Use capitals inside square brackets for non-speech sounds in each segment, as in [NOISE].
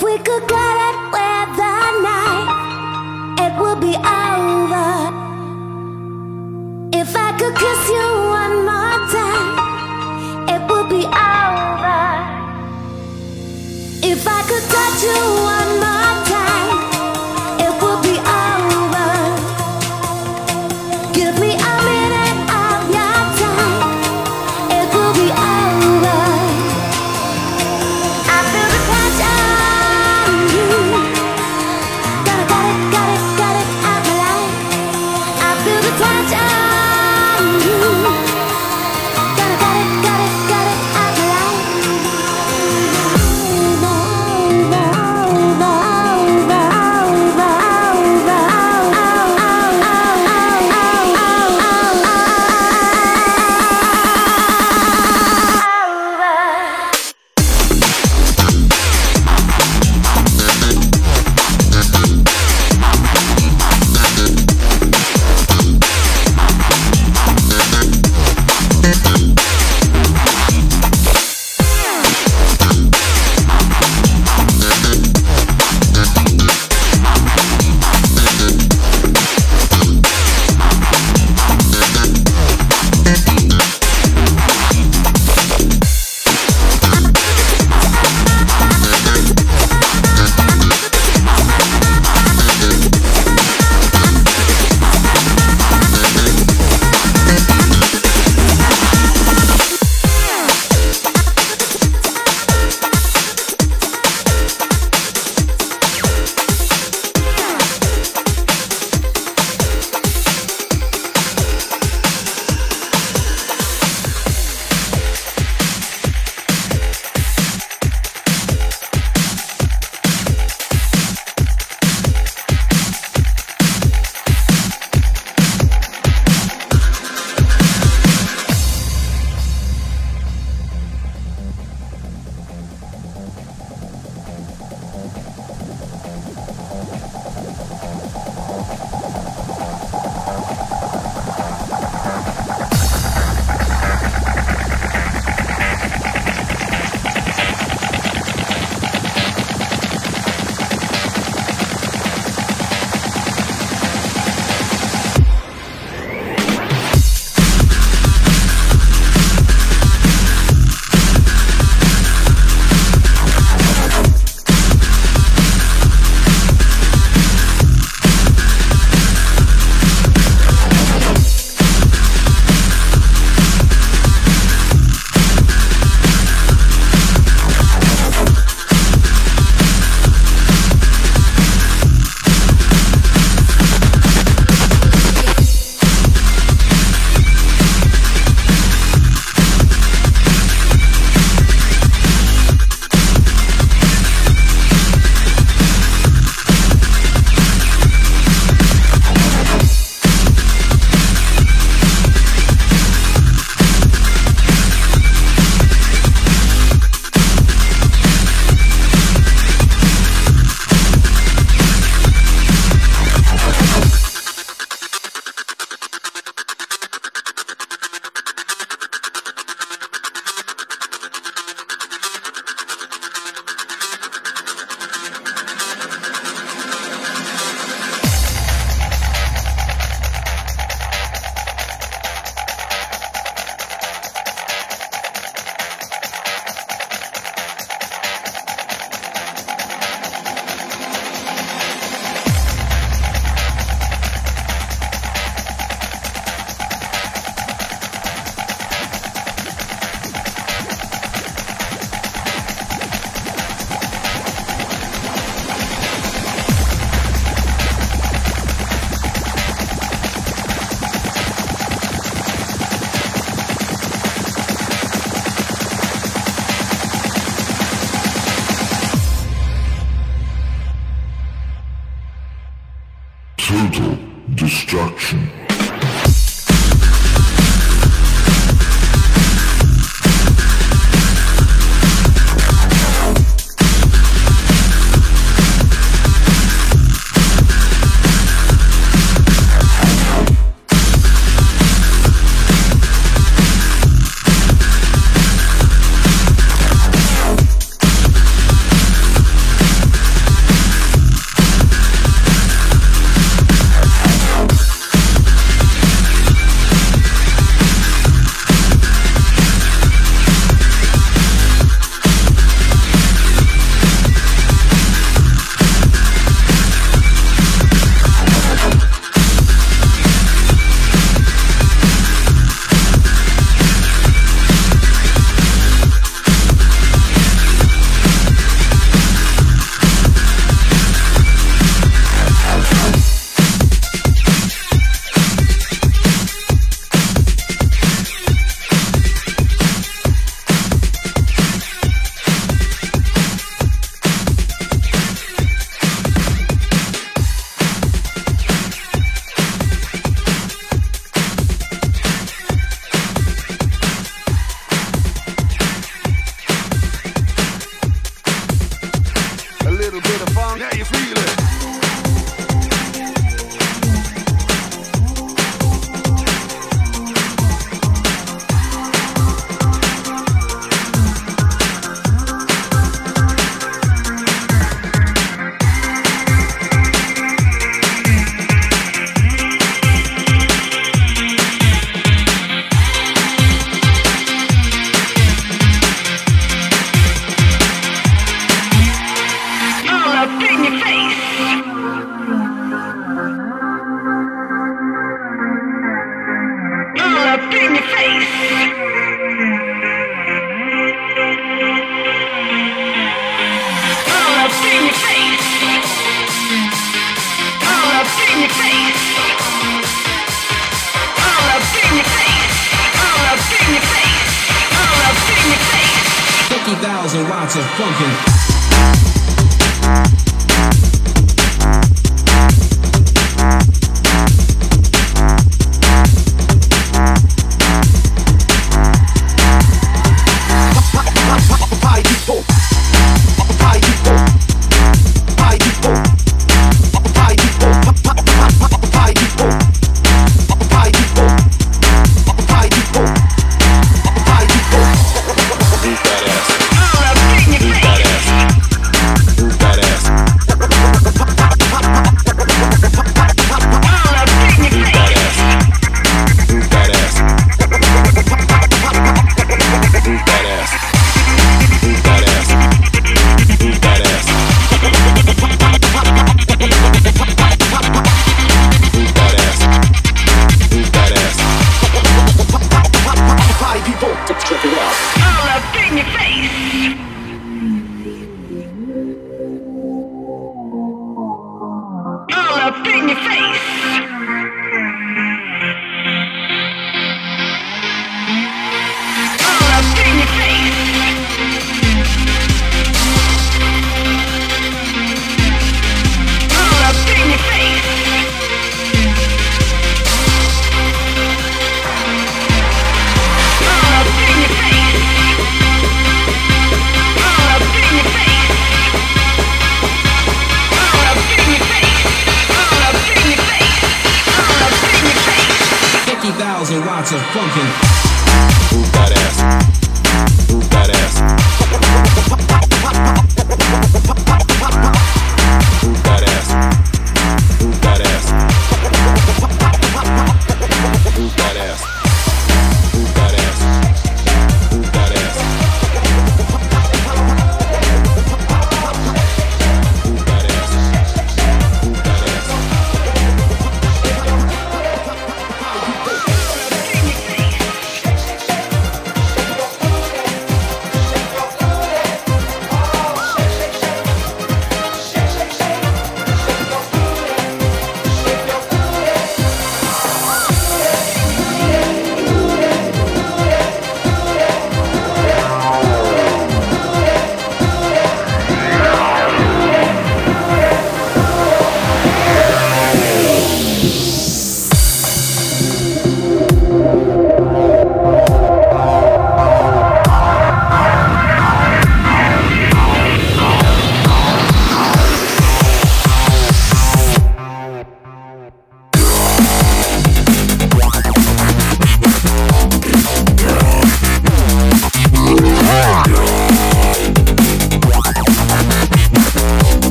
If we could get it with the night, it would be over. If I could kiss you one more time, it would be over. If I could touch you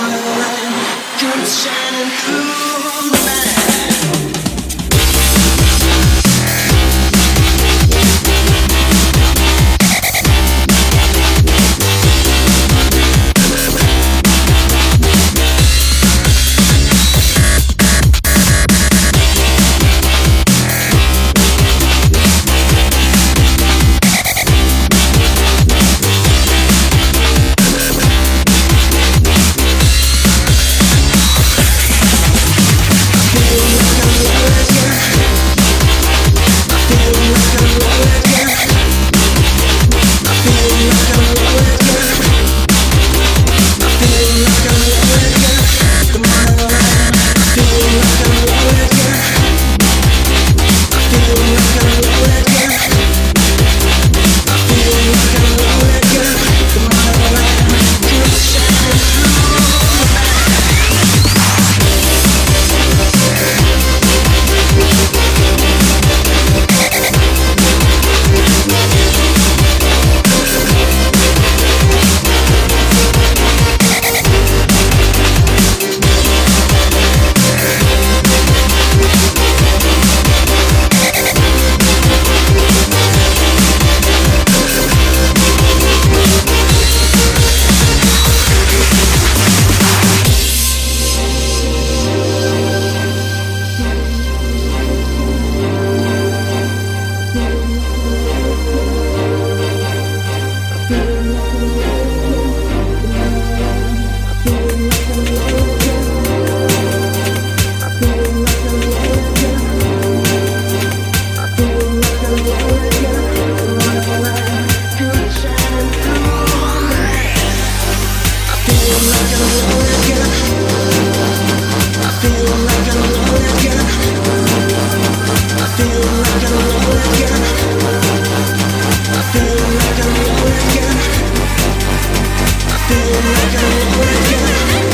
The light keeps shining through the night. feel like I'm awake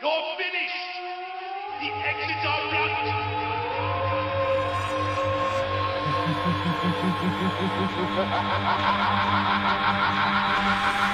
You're finished! The exits are blocked! [LAUGHS]